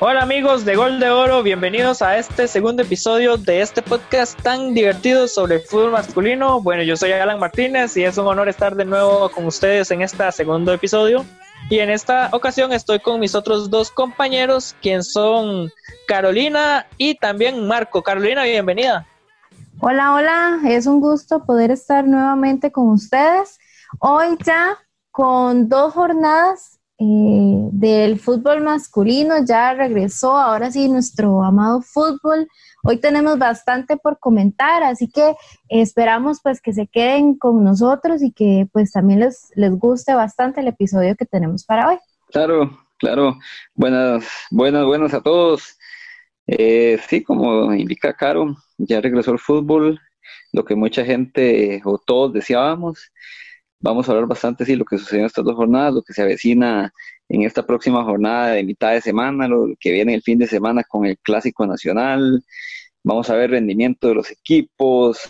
Hola amigos de Gol de Oro, bienvenidos a este segundo episodio de este podcast tan divertido sobre el fútbol masculino. Bueno, yo soy Alan Martínez y es un honor estar de nuevo con ustedes en este segundo episodio. Y en esta ocasión estoy con mis otros dos compañeros, quien son Carolina y también Marco. Carolina, bienvenida. Hola, hola, es un gusto poder estar nuevamente con ustedes. Hoy ya con dos jornadas eh, del fútbol masculino, ya regresó, ahora sí, nuestro amado fútbol. Hoy tenemos bastante por comentar, así que esperamos pues que se queden con nosotros y que pues también les, les guste bastante el episodio que tenemos para hoy. Claro, claro. Buenas, buenas, buenas a todos. Eh, sí, como indica Caro, ya regresó el fútbol, lo que mucha gente o todos deseábamos. Vamos a hablar bastante de lo que sucedió en estas dos jornadas, lo que se avecina en esta próxima jornada de mitad de semana, lo que viene el fin de semana con el Clásico Nacional. Vamos a ver rendimiento de los equipos,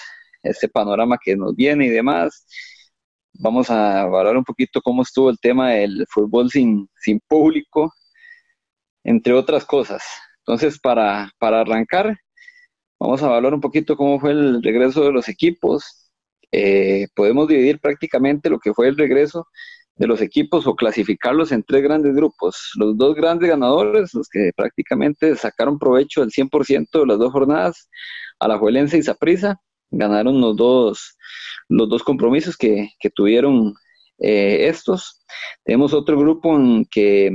este panorama que nos viene y demás. Vamos a hablar un poquito cómo estuvo el tema del fútbol sin, sin público, entre otras cosas. Entonces, para, para arrancar, vamos a hablar un poquito cómo fue el regreso de los equipos, eh, podemos dividir prácticamente lo que fue el regreso de los equipos o clasificarlos en tres grandes grupos. Los dos grandes ganadores, los que prácticamente sacaron provecho del 100% de las dos jornadas, Alajuelense y Saprissa, ganaron los dos, los dos compromisos que, tuvieron eh, estos. Tenemos otro grupo en que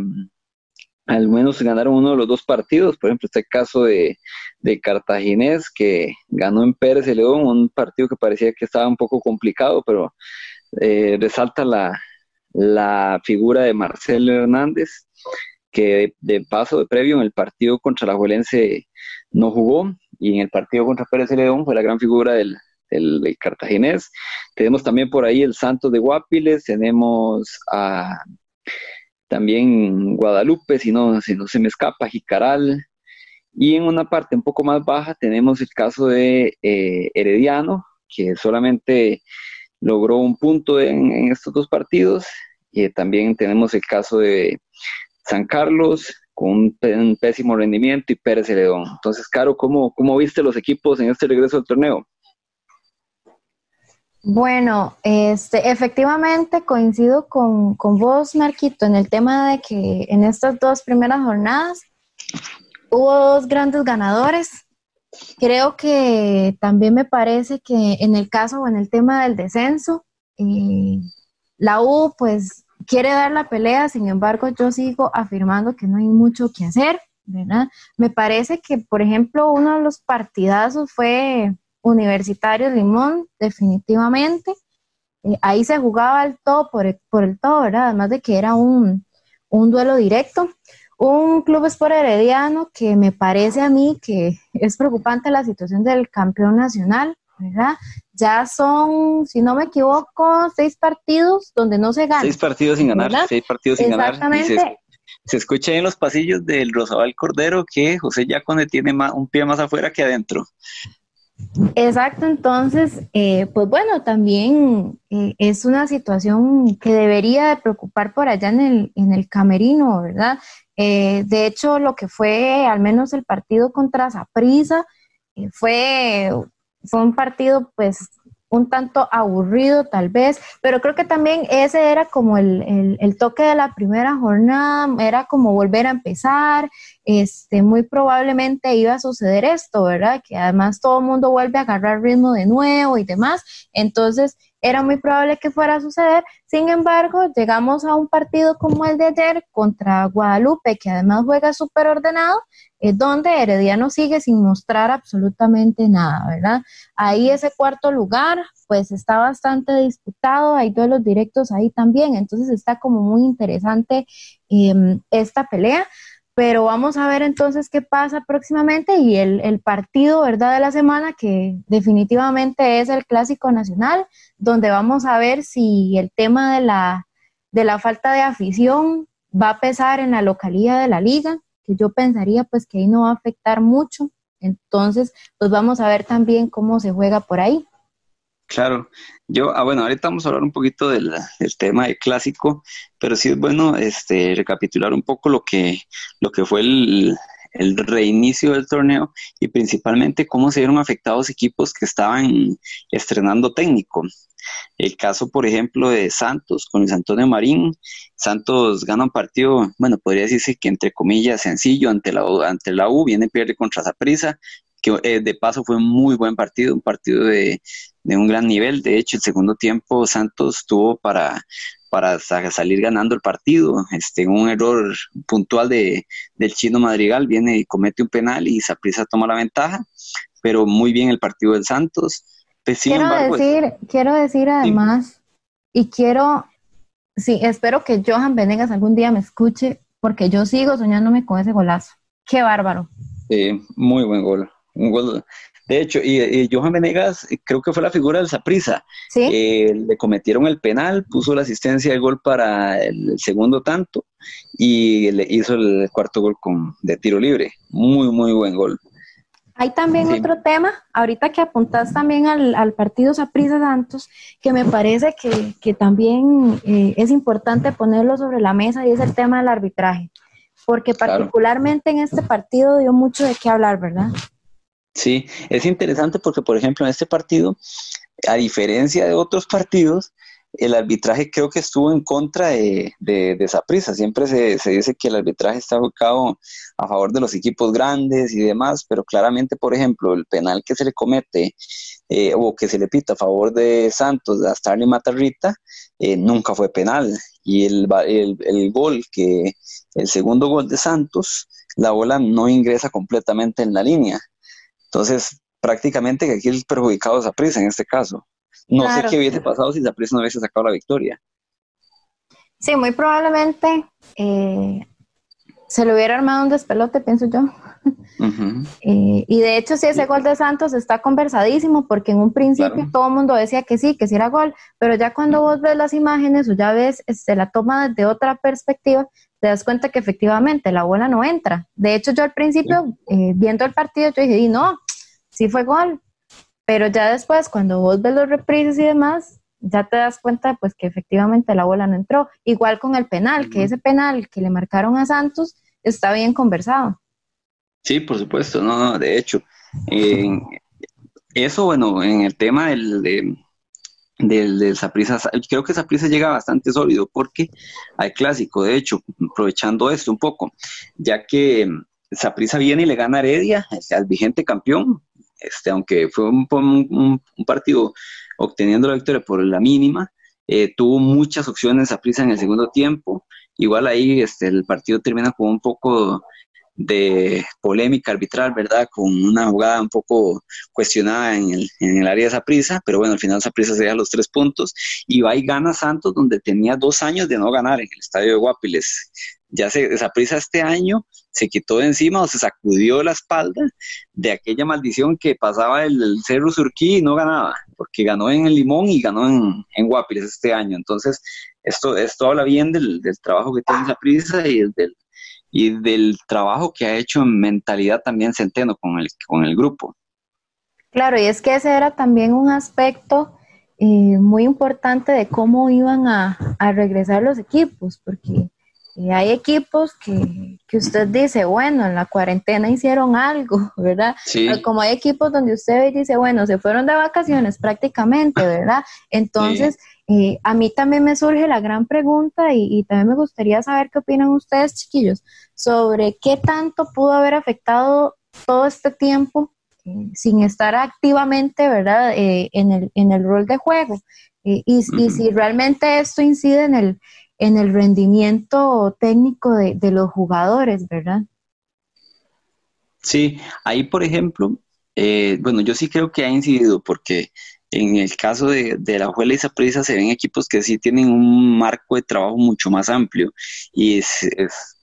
al menos ganaron uno de los dos partidos, por ejemplo, este caso de, Cartaginés, que ganó en Pérez y León, un partido que parecía que estaba un poco complicado, pero eh, resalta la, figura de Marcelo Hernández, que de, paso de previo en el partido contra la Juelense no jugó, y en el partido contra Pérez y León fue la gran figura del, del, cartaginés. Tenemos también por ahí el Santos de Guapiles, tenemos a también Guadalupe, si no, si no se me escapa, Jicaral. Y en una parte un poco más baja tenemos el caso de eh, Herediano, que solamente logró un punto en, estos dos partidos. Y también tenemos el caso de San Carlos, con un, pésimo rendimiento, y Pérez Celedón. Entonces, Caro, ¿cómo, ¿cómo viste los equipos en este regreso al torneo? Bueno, este, efectivamente coincido con, con, vos, Marquito, en el tema de que en estas dos primeras jornadas hubo dos grandes ganadores. Creo que también me parece que en el caso o en el tema del descenso, eh, la U pues quiere dar la pelea, sin embargo yo sigo afirmando que no hay mucho que hacer, ¿verdad? Me parece que, por ejemplo, uno de los partidazos fue Universitario Limón, definitivamente. Eh, ahí se jugaba el todo por el, por el todo, ¿verdad? Además de que era un, duelo directo. Un club Sport Herediano que me parece a mí que es preocupante la situación del campeón nacional, ¿verdad? Ya son, si no me equivoco, seis partidos donde no se gana. Seis partidos sin ganar, seis partidos sin ganar. Se, se, escucha en los pasillos del Rosabal Cordero que José Yacone tiene un pie más afuera que adentro. Exacto, entonces, eh, pues bueno, también eh, es una situación que debería de preocupar por allá en el, en el camerino, ¿verdad? Eh, de hecho, lo que fue al menos el partido contra Zaprisa fue, fue un partido pues un tanto aburrido tal vez, pero creo que también ese era como el, el, toque de la primera jornada, era como volver a empezar, este, muy probablemente iba a suceder esto, ¿verdad? Que además todo el mundo vuelve a agarrar ritmo de nuevo y demás, entonces era muy probable que fuera a suceder. Sin embargo, llegamos a un partido como el de ayer contra Guadalupe, que además juega súper ordenado, es donde Herediano sigue sin mostrar absolutamente nada, ¿verdad? Ahí ese cuarto lugar, pues está bastante disputado, hay duelos directos ahí también, entonces está como muy interesante em, esta pelea pero vamos a ver entonces qué pasa próximamente y el, partido, ¿verdad?, de la semana, que definitivamente es el Clásico Nacional, donde vamos a ver si el tema de la, de la falta de afición va a pesar en la localidad de la liga, que yo pensaría pues que ahí no va a afectar mucho. Entonces, pues vamos a ver también cómo se juega por ahí. Claro, yo, ah, bueno, ahorita vamos a hablar un poquito del, tema de clásico, pero sí es bueno este, recapitular un poco lo que, lo que fue el, reinicio del torneo y principalmente cómo se vieron afectados equipos que estaban estrenando técnico. El caso, por ejemplo, de Santos con Luis Antonio Marín. Santos gana un partido, bueno, podría decirse que entre comillas sencillo ante la, ante la U, viene pierde contra Zaprisa, que eh, de paso fue un muy buen partido, un partido de, de un gran nivel. De hecho, el segundo tiempo Santos tuvo para, para salir ganando el partido. Este, un error puntual de, del chino Madrigal viene y comete un penal y Saprissa toma la ventaja, pero muy bien el partido del Santos. Pues, quiero, decir, quiero decir además, y quiero, sí, espero que Johan Venegas algún día me escuche, porque yo sigo soñándome con ese golazo. Qué bárbaro. Sí, muy buen gol. Un gol de hecho, y, Johan Venegas eh, creo que fue la figura del Saprisa. ¿Sí? Eh, le cometieron el penal, puso la asistencia del gol para el segundo tanto y le hizo el cuarto gol con, de tiro libre. Muy, muy buen gol. Hay también otro tema, ahorita que apuntás también al, partido Saprisa Santos, que me parece que, también eh, es importante ponerlo sobre la mesa y es el tema del arbitraje, porque particularmente en este partido dio mucho de qué hablar, ¿verdad? Sí, es interesante porque, por ejemplo, en este partido, a diferencia de otros partidos, el arbitraje creo que estuvo en contra de, de, de Saprissa. Siempre se, se, dice que el arbitraje está ubicado a favor de los equipos grandes y demás, pero claramente, por ejemplo, el penal que se le comete eh, o que se le pita a favor de Santos, de Starling Matarrita, eh, nunca fue penal. Y el, el, el gol que, el segundo gol de Santos, la bola no ingresa completamente en la línea. Entonces, prácticamente que aquí el perjudicado es Aprisa en este caso. No sé qué hubiese pasado si Aprisa no hubiese sacado la victoria. Sí, muy probablemente eh, se le hubiera armado un despelote, pienso yo. Eh, y de hecho, si ese gol de Santos está conversadísimo, porque en un principio todo el mundo decía que sí, que sí era gol, pero ya cuando vos ves las imágenes o ya ves este, la toma desde otra perspectiva, te das cuenta que efectivamente la bola no entra. De hecho, yo al principio, eh, viendo el partido, yo dije, no, sí fue gol, pero ya después, cuando vos ves los reprises y demás, ya te das cuenta pues que efectivamente la bola no entró. Igual con el penal, que ese penal que le marcaron a Santos está bien conversado. Sí, por supuesto, no, de hecho. eso, bueno, en el tema del, de, del, del creo que Saprisa llega bastante sólido porque hay clásico, de hecho, aprovechando esto un poco, ya que Saprisa viene y le gana a Heredia, al vigente campeón, este, aunque fue un, partido obteniendo la victoria por la mínima, eh, tuvo muchas opciones Saprisa en el segundo tiempo, igual ahí este, el partido termina con un poco de polémica arbitral, ¿verdad? Con una jugada un poco cuestionada en el, en el área de Saprisa, pero bueno, al final Saprisa se deja los tres puntos y va y gana Santos, donde tenía dos años de no ganar en el estadio de Guapiles. Ya se Saprisa este año se quitó de encima o se sacudió la espalda de aquella maldición que pasaba el, Cerro Surquí y no ganaba, porque ganó en el Limón y ganó en, en Guapiles este año. Entonces, esto, esto habla bien del, del trabajo que tiene Saprisa y del, y del trabajo que ha hecho en mentalidad también Centeno con el, con el grupo. Claro, y es que ese era también un aspecto eh, muy importante de cómo iban a, regresar los equipos, porque eh, hay equipos que, que, usted dice, bueno, en la cuarentena hicieron algo, ¿verdad? Sí. Como hay equipos donde usted dice, bueno, se fueron de vacaciones prácticamente, ¿verdad? Entonces, eh, a mí también me surge la gran pregunta y, también me gustaría saber qué opinan ustedes, chiquillos, sobre qué tanto pudo haber afectado todo este tiempo eh, sin estar activamente, ¿verdad?, eh, en, el, en el rol de juego. Y, si realmente esto incide en el, en el rendimiento técnico de, de los jugadores, ¿verdad? Sí, ahí por ejemplo, bueno, yo sí creo que ha incidido porque en el caso de, de la Juela y Saprissa se ven equipos que sí tienen un marco de trabajo mucho más amplio. Y es,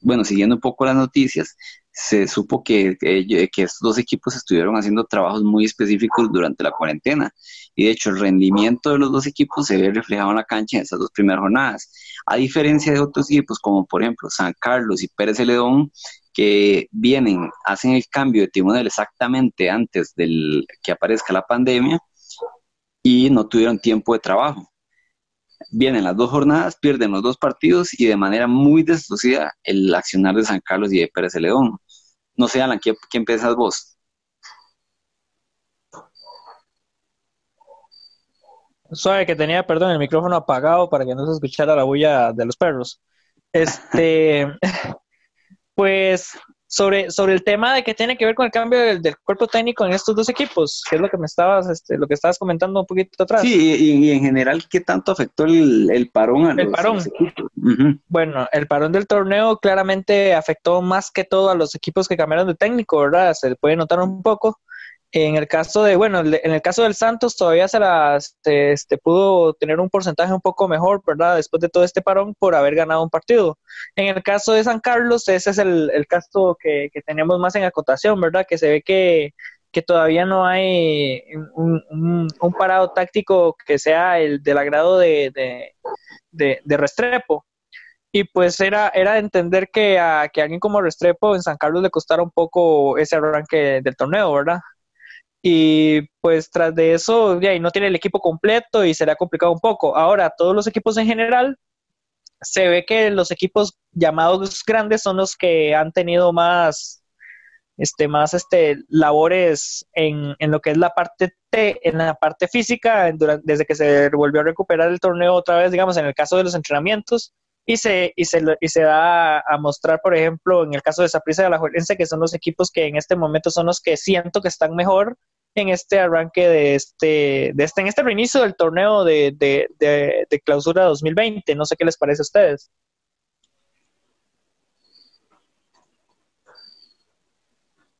bueno, siguiendo un poco las noticias, se supo que, estos dos equipos estuvieron haciendo trabajos muy específicos durante la cuarentena. Y de hecho, el rendimiento de los dos equipos se ve reflejado en la cancha en esas dos primeras jornadas. A diferencia de otros equipos, como por ejemplo San Carlos y Pérez Celedón, que vienen, hacen el cambio de timonel exactamente antes del que aparezca la pandemia, y no tuvieron tiempo de trabajo. Vienen las dos jornadas, pierden los dos partidos y de manera muy destrucida el accionar de San Carlos y de Pérez León. No sé, Alan, ¿quién, quién pensás vos? Suave que tenía, perdón, el micrófono apagado para que no se escuchara la bulla de los perros. Este, pues sobre, sobre el tema de que tiene que ver con el cambio del, cuerpo técnico en estos dos equipos, que es lo que me estabas, este, lo que estabas comentando un poquito atrás. Sí, y, en general, ¿qué tanto afectó el, parón el parón. Bueno, el parón del torneo claramente afectó más que todo a los equipos que cambiaron de técnico, ¿verdad? Se puede notar un poco. En el caso de, bueno, en el caso del Santos todavía se las, este, pudo tener un porcentaje un poco mejor, ¿verdad? Después de todo este parón por haber ganado un partido. En el caso de San Carlos, ese es el, caso que, tenemos más en acotación, ¿verdad? Que se ve que, todavía no hay un, parado táctico que sea el del agrado de, de, Restrepo. Y pues era, era entender que a, que a alguien como Restrepo en San Carlos le costara un poco ese arranque del torneo, ¿verdad? Y pues tras de eso ya, no tiene el equipo completo y será complicado un poco. Ahora, todos los equipos en general, se ve que los equipos llamados grandes son los que han tenido más este más este labores en, en lo que es la parte en la parte física desde que se volvió a recuperar el torneo otra vez digamos en el caso de los entrenamientos y se, y se, y se da a mostrar, por ejemplo, en el caso de Saprissa de la Juelense, que son los equipos que en este momento son los que siento que están mejor en este arranque de este, de este en este reinicio del torneo de, de, de, clausura 2020. No sé qué les parece a ustedes.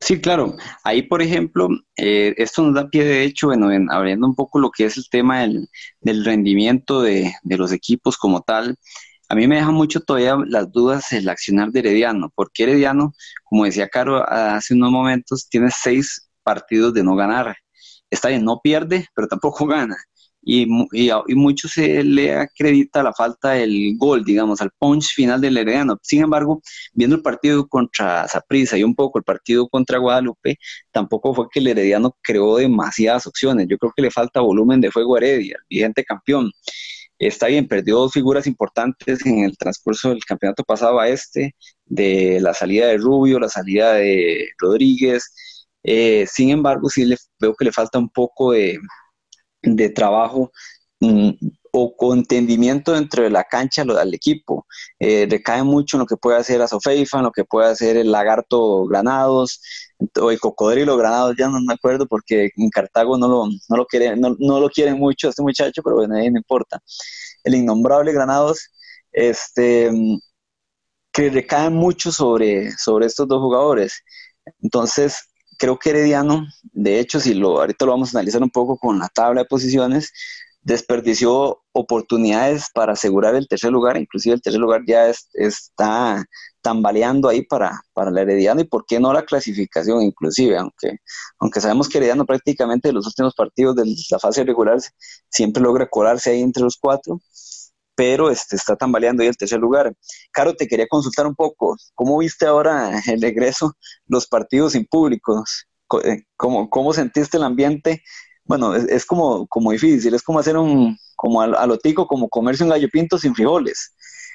Sí, claro. Ahí, por ejemplo, eh, esto nos da pie de hecho, bueno, en, abriendo un poco lo que es el tema del, del rendimiento de, de, los equipos como tal. A mí me deja mucho todavía las dudas el accionar de Herediano, porque Herediano, como decía Caro hace unos momentos, tiene seis partidos de no ganar. Está bien, no pierde, pero tampoco gana. Y, y, y, mucho se le acredita la falta del gol, digamos, al punch final del Herediano. Sin embargo, viendo el partido contra Saprissa y un poco el partido contra Guadalupe, tampoco fue que el Herediano creó demasiadas opciones. Yo creo que le falta volumen de fuego a Heredia, vigente campeón está bien, perdió dos figuras importantes en el transcurso del campeonato pasado a este, de la salida de Rubio, la salida de Rodríguez. Eh, sin embargo, sí le, veo que le falta un poco de, trabajo mm, o con entendimiento dentro de la cancha lo, al equipo. Eh, recae mucho en lo que puede hacer Azofeifa, en lo que puede hacer el Lagarto Granados, o el Cocodrilo Granados, ya no me acuerdo porque en Cartago no lo, no lo, quieren, no, lo quieren mucho este muchacho, pero bueno, ahí no importa. El innombrable Granados, este, que recae mucho sobre, sobre estos dos jugadores. Entonces, creo que Herediano, de hecho, si lo, ahorita lo vamos a analizar un poco con la tabla de posiciones, desperdició oportunidades para asegurar el tercer lugar, inclusive el tercer lugar ya está tambaleando ahí para, para el Herediano y por qué no la clasificación inclusive, aunque, aunque sabemos que Herediano prácticamente en los últimos partidos de la fase regular siempre logra colarse ahí entre los cuatro, pero este, está tambaleando ahí el tercer lugar. Caro, te quería consultar un poco, ¿cómo viste ahora el regreso, los partidos sin públicos? Eh, ¿Cómo, cómo sentiste el ambiente bueno, es, como, como difícil, es como hacer un, como a, lo tico, como comerse un gallo pinto sin frijoles.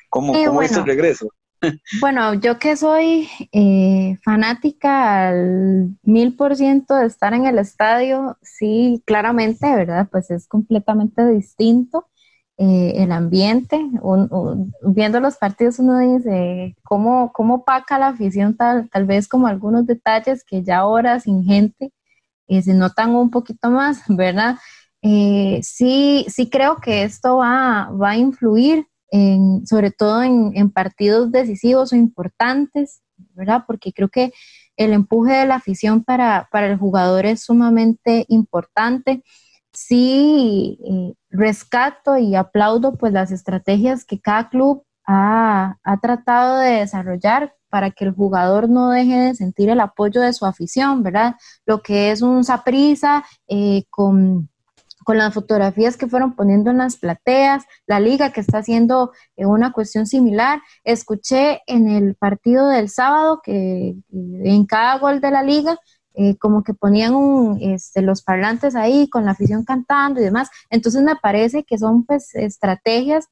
¿Cómo, ¿cómo es el regreso? Bueno, yo que soy eh, fanática al mil por ciento de estar en el estadio, sí, claramente, ¿verdad? Pues es completamente distinto eh, el ambiente. viendo los partidos uno dice, ¿cómo, cómo paca la afición tal, tal vez como algunos detalles que ya ahora sin gente eh, se notan un poquito más, ¿verdad? Eh, sí, sí creo que esto va, va a influir, en, sobre todo en, partidos decisivos o importantes, ¿verdad? Porque creo que el empuje de la afición para, para el jugador es sumamente importante. Sí, eh, rescato y aplaudo pues las estrategias que cada club ha, ha tratado de desarrollar para que el jugador no deje de sentir el apoyo de su afición, ¿verdad? Lo que es un saprisa eh, con, las fotografías que fueron poniendo en las plateas, la liga que está haciendo eh, una cuestión similar. Escuché en el partido del sábado que en cada gol de la liga eh, como que ponían un, este, los parlantes ahí con la afición cantando y demás. Entonces me parece que son pues estrategias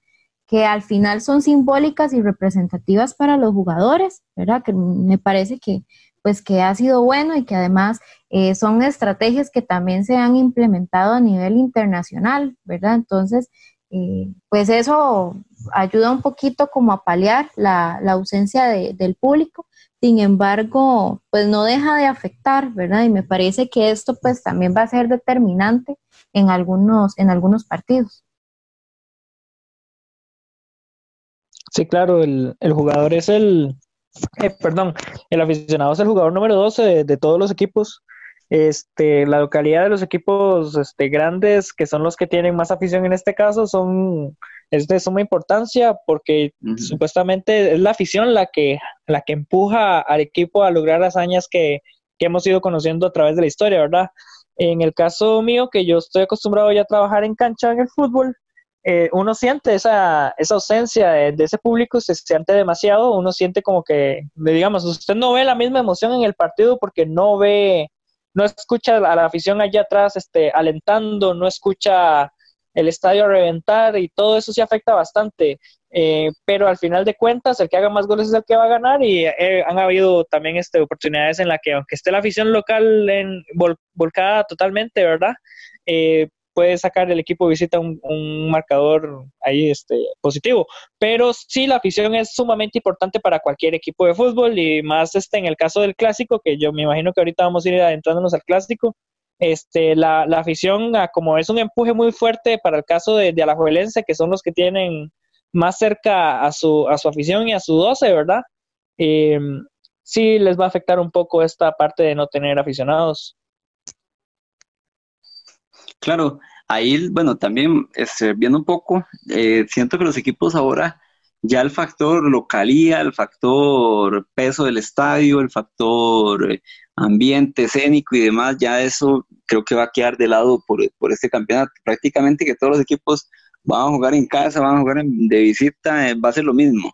que al final son simbólicas y representativas para los jugadores, ¿verdad? Que me parece que pues que ha sido bueno y que además eh, son estrategias que también se han implementado a nivel internacional, ¿verdad? Entonces, eh, pues eso ayuda un poquito como a paliar la, ausencia del público, sin embargo, pues no deja de afectar, ¿verdad? Y me parece que esto pues también va a ser determinante en algunos, en algunos partidos. Sí, claro, el, el jugador es el, eh, perdón, el aficionado es el jugador número 12 de, todos los equipos. Este, la localidad de los equipos este, grandes, que son los que tienen más afición en este caso, son es de suma importancia porque supuestamente es la afición la que, la que empuja al equipo a lograr hazañas que, que hemos ido conociendo a través de la historia, ¿verdad? En el caso mío, que yo estoy acostumbrado ya a trabajar en cancha en el fútbol, eh, uno siente esa, esa ausencia de, ese público, se siente demasiado, uno siente como que, digamos, usted no ve la misma emoción en el partido porque no ve, no escucha a la afición allá atrás este, alentando, no escucha el estadio a reventar y todo eso sí afecta bastante. Eh, pero al final de cuentas, el que haga más goles es el que va a ganar y eh, han habido también este, oportunidades en la que, aunque esté la afición local en, volcada totalmente, ¿verdad? Eh, puede sacar el equipo visita un, un, marcador ahí este, positivo. Pero sí, la afición es sumamente importante para cualquier equipo de fútbol y más este, en el caso del clásico, que yo me imagino que ahorita vamos a ir adentrándonos al clásico. Este, la, la afición, como es un empuje muy fuerte para el caso de, de Alajuelense, que son los que tienen más cerca a su, a su afición y a su 12, ¿verdad? Eh, sí les va a afectar un poco esta parte de no tener aficionados. Claro, ahí, bueno, también este, viendo un poco, eh, siento que los equipos ahora, ya el factor localía, el factor peso del estadio, el factor eh, ambiente escénico y demás, ya eso creo que va a quedar de lado por, este campeonato. Prácticamente que todos los equipos van a jugar en casa, van a jugar de visita, eh, va a ser lo mismo.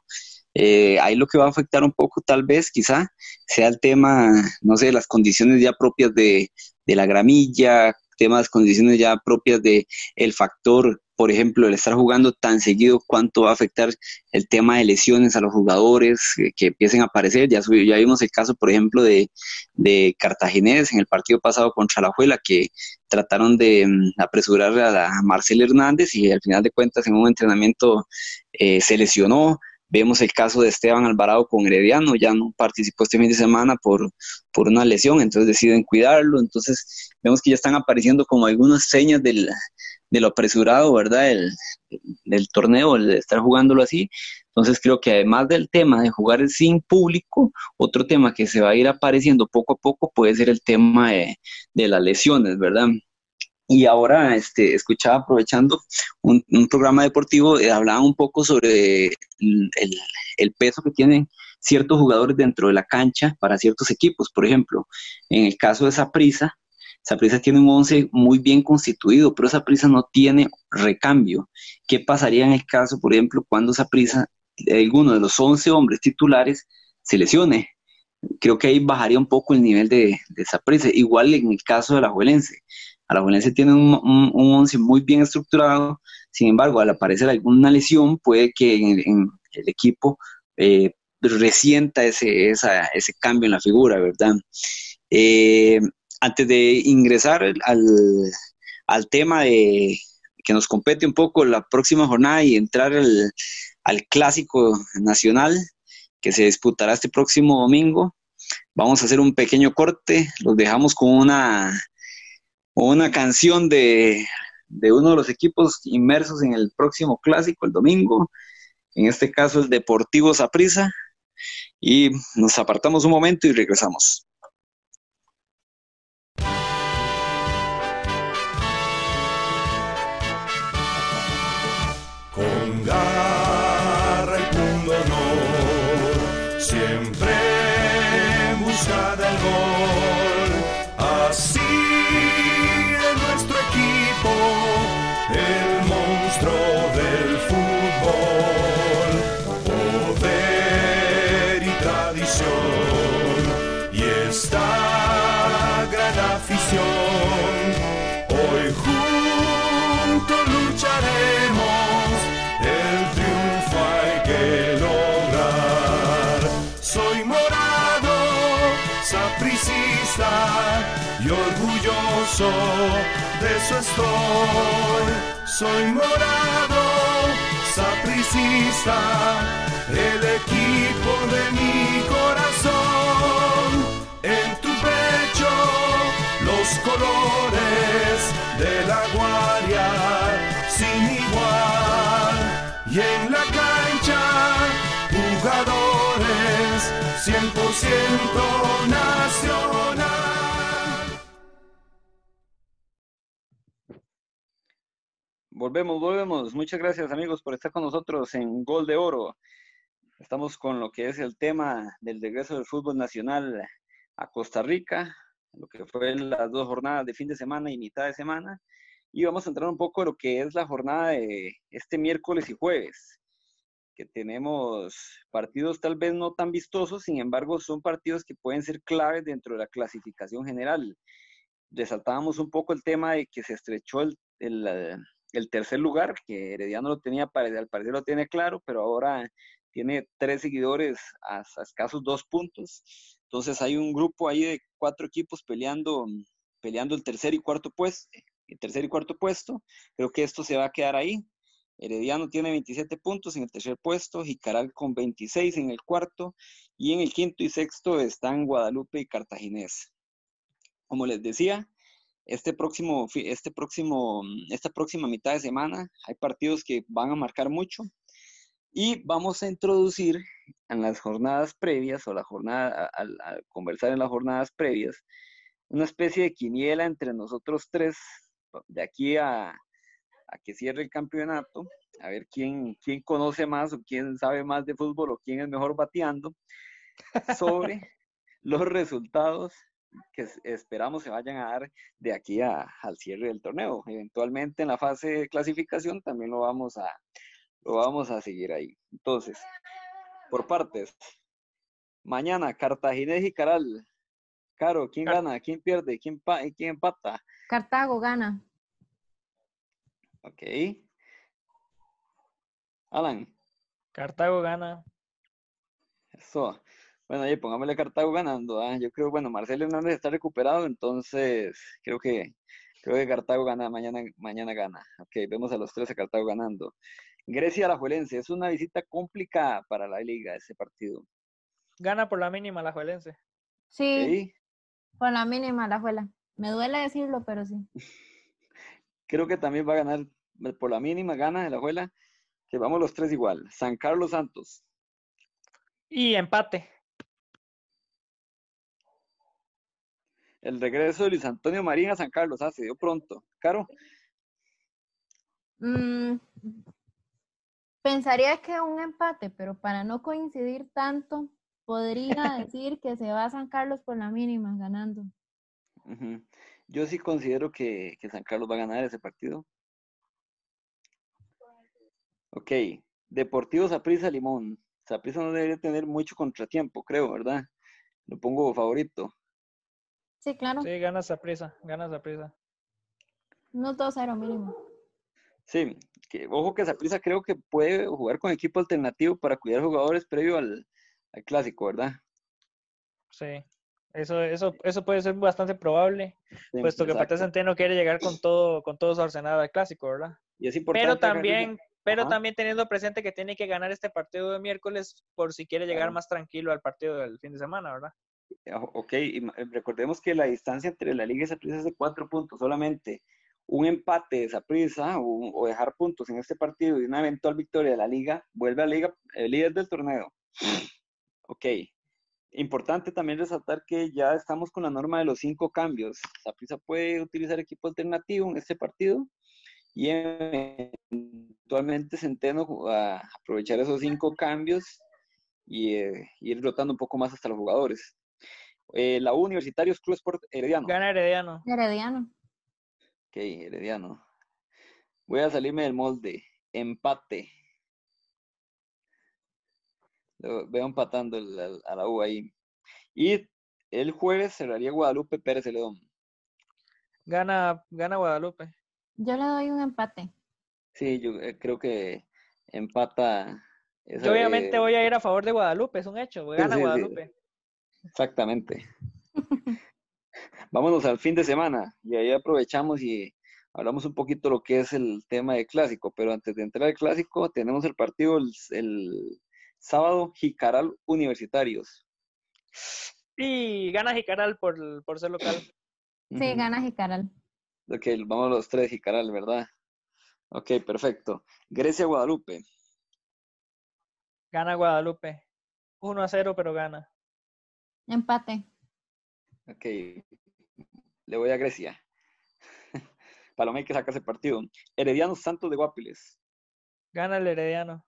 ahí lo que va a afectar un poco tal vez quizá sea el tema, no sé, las condiciones ya propias de, de la gramilla, temas, condiciones ya propias de el factor, por ejemplo, el estar jugando tan seguido, cuánto va a afectar el tema de lesiones a los jugadores que, empiecen a aparecer. Ya, ya vimos el caso, por ejemplo, de, de Cartaginés en el partido pasado contra la Juela, que trataron de mm, apresurar a, Marcel Hernández y al final de cuentas en un entrenamiento eh, se lesionó. Vemos el caso de Esteban Alvarado con Herediano, ya no participó este fin de semana por, por una lesión, entonces deciden cuidarlo. Entonces vemos que ya están apareciendo como algunas señas del, de lo apresurado, ¿verdad? El, del torneo, el de estar jugándolo así. Entonces creo que además del tema de jugar sin público, otro tema que se va a ir apareciendo poco a poco puede ser el tema de, de las lesiones, ¿verdad? Y ahora este, escuchaba, aprovechando un, programa deportivo, eh, hablaba un poco sobre el, peso que tienen ciertos jugadores dentro de la cancha para ciertos equipos. Por ejemplo, en el caso de Saprisa, Saprisa tiene un once muy bien constituido, pero Saprisa no tiene recambio. ¿Qué pasaría en el caso, por ejemplo, cuando Saprisa, alguno de los 11 hombres titulares, se lesione? Creo que ahí bajaría un poco el nivel de, de Saprisa. Igual en el caso de la Juelense Alajuelense tiene un, un, once muy bien estructurado, sin embargo, al aparecer alguna lesión, puede que el equipo eh, resienta ese, cambio en la figura, ¿verdad? Eh, antes de ingresar al, tema de que nos compete un poco la próxima jornada y entrar al, al clásico nacional que se disputará este próximo domingo, vamos a hacer un pequeño corte, los dejamos con una una canción de, uno de los equipos inmersos en el próximo clásico, el domingo, en este caso el Deportivo Saprissa, y nos apartamos un momento y regresamos. De eso estoy. Soy morado, sapricista, el equipo de mi corazón. En tu pecho los colores de la guardia sin igual y en la cancha jugadores 100% nacional. Volvemos, volvemos. Muchas gracias amigos por estar con nosotros en Gol de Oro. Estamos con lo que es el tema del regreso del fútbol nacional a Costa Rica, lo que fue las dos jornadas de fin de semana y mitad de semana. Y vamos a entrar un poco en lo que es la jornada de este miércoles y jueves, que tenemos partidos tal vez no tan vistosos, sin embargo son partidos que pueden ser claves dentro de la clasificación general. Resaltábamos un poco el tema de que se estrechó el, el tercer lugar, que Herediano lo tenía, al parecer lo tiene claro, pero ahora tiene tres seguidores a, escasos dos puntos. Entonces hay un grupo ahí de cuatro equipos peleando, peleando el tercer y cuarto puesto, el tercer y cuarto puesto. Creo que esto se va a quedar ahí. Herediano tiene 27 puntos en el tercer puesto, Jicaral con 26 en el cuarto, y en el quinto y sexto están Guadalupe y Cartaginés. Como les decía, este próximo, este próximo, esta próxima mitad de semana hay partidos que van a marcar mucho y vamos a introducir en las jornadas previas o la jornada, al, conversar en las jornadas previas, una especie de quiniela entre nosotros tres de aquí a, a que cierre el campeonato, a ver quién, quién conoce más o quién sabe más de fútbol o quién es mejor bateando, sobre los resultados que esperamos se vayan a dar de aquí al cierre del torneo. Eventualmente en la fase de clasificación también lo vamos a, lo vamos a seguir ahí. Entonces, por partes. Mañana, Cartaginés y Caral. Caro, ¿quién gana? ¿Quién pierde? ¿Quién, ¿Quién empata? Cartago gana. Ok. Alan. Cartago gana. Eso. Bueno, ahí pongámosle Cartago ganando. ¿ah? Yo creo, bueno, Marcelo Hernández está recuperado, entonces creo que creo que Cartago gana, mañana, mañana gana. Ok, vemos a los tres a Cartago ganando. Grecia Alajuelense, es una visita complicada para la liga ese partido. Gana por la mínima la Juelense. Sí, por la mínima la Juela. Me duele decirlo, pero sí. creo que también va a ganar por la mínima, gana la Juela, que vamos los tres igual. San Carlos Santos. Y empate. El regreso de Luis Antonio Marín a San Carlos, ah, se dio pronto. Caro. Mm, pensaría que un empate, pero para no coincidir tanto, podría decir que se va a San Carlos por la mínima, ganando. Yo sí considero que, San Carlos va a ganar ese partido. Ok, Deportivo Saprissa Limón. Saprissa no debería tener mucho contratiempo, creo, ¿verdad? Lo pongo favorito. Sí, claro. Sí, gana esa prisa, gana esa prisa. No 2-0 mínimo. Sí, que, ojo que esa prisa creo que puede jugar con equipo alternativo para cuidar jugadores previo al, clásico, ¿verdad? Sí, eso, eso, eso puede ser bastante probable, puesto que Pate Centeno quiere llegar con todo, con todo su arsenal al clásico, ¿verdad? Y es importante. Pero también, pero también teniendo presente que tiene que ganar este partido de miércoles por si quiere llegar más tranquilo al partido del fin de semana, ¿verdad? Ok, recordemos que la distancia entre la Liga y Saprissa es de cuatro puntos solamente. Un empate de Saprissa o, o, dejar puntos en este partido y una eventual victoria de la Liga vuelve a la Liga el líder del torneo. Ok. Importante también resaltar que ya estamos con la norma de los cinco cambios. Saprissa puede utilizar equipo alternativo en este partido y eventualmente Centeno a aprovechar esos cinco cambios y eh, ir rotando un poco más hasta los jugadores. Eh, la U Universitarios Club Sport Herediano. Gana Herediano. Herediano. Ok, Herediano. Voy a salirme del molde. Empate. veo empatando a la U ahí. Y el jueves cerraría Guadalupe Pérez León. Gana, gana Guadalupe. Yo le doy un empate. Sí, yo eh, creo que empata. Yo obviamente voy a ir a favor de Guadalupe, es un hecho. Gana Guadalupe. Exactamente. vámonos al fin de semana y ahí aprovechamos y hablamos un poquito lo que es el tema de clásico, pero antes de entrar al clásico tenemos el partido el, el sábado Jicaral Universitarios. Y gana Jicaral por, por ser local. Sí, gana Jicaral. Ok, vamos los tres Jicaral, ¿verdad? Ok, perfecto. Grecia Guadalupe. Gana Guadalupe. 1 a 0, pero gana. Empate. Ok, le voy a Grecia. Palomé que saca ese partido. Herediano Santos de Guapiles. Gana el Herediano.